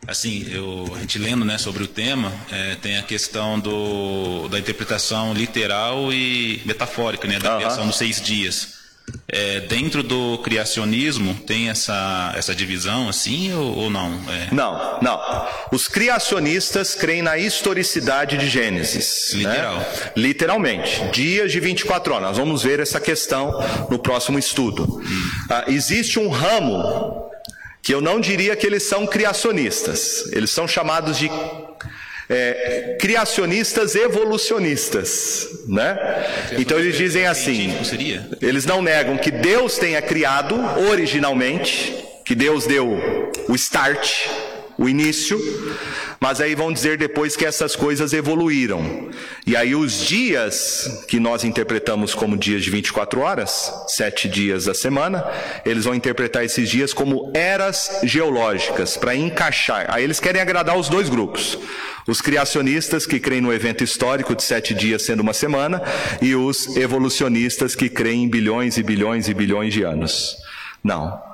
assim, eu, a gente lendo né, sobre o tema, é, tem a questão do, da interpretação literal e metafórica, né, da criação dos seis dias. É, dentro do criacionismo tem essa, essa divisão assim ou, ou não? É... Não, não. Os criacionistas creem na historicidade de Gênesis. Né? Literal. Né? Literalmente. Dias de 24 horas. Nós vamos ver essa questão no próximo estudo. Hum. Ah, existe um ramo que eu não diria que eles são criacionistas. Eles são chamados de é, criacionistas evolucionistes, né? Então eles dizem assim: eles não negam que Deus tenha criado originalmente, que Deus deu o start, o início, mas aí vão dizer depois que essas coisas evoluíram. E aí os dias que nós interpretamos como dias de 24 horas, sete dias da semana, eles vão interpretar esses dias como eras geológicas, para encaixar. Aí eles querem agradar os dois grupos. Os criacionistas que creem no evento histórico de sete dias sendo uma semana, e os evolucionistas que creem em bilhões e bilhões e bilhões de anos. Não.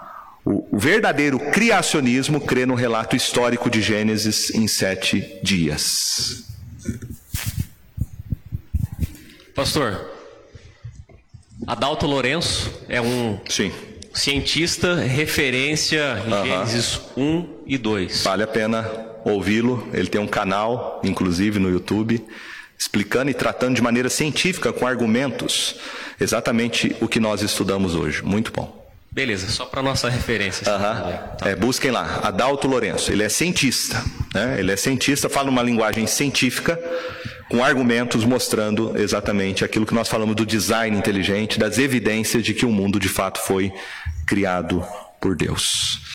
O verdadeiro criacionismo crê no relato histórico de Gênesis em sete dias. Pastor, Adalto Lourenço é um Sim. cientista referência em. Gênesis 1 e 2. Vale a pena ouvi-lo. Ele tem um canal, inclusive no YouTube, explicando e tratando de maneira científica, com argumentos, exatamente o que nós estudamos hoje. Muito bom. Beleza, só para nossa referência. Uh -huh. tá. é, busquem lá, Adalto Lourenço. Ele é cientista, né? Ele é cientista, fala uma linguagem científica com argumentos mostrando exatamente aquilo que nós falamos do design inteligente, das evidências de que o mundo de fato foi criado por Deus.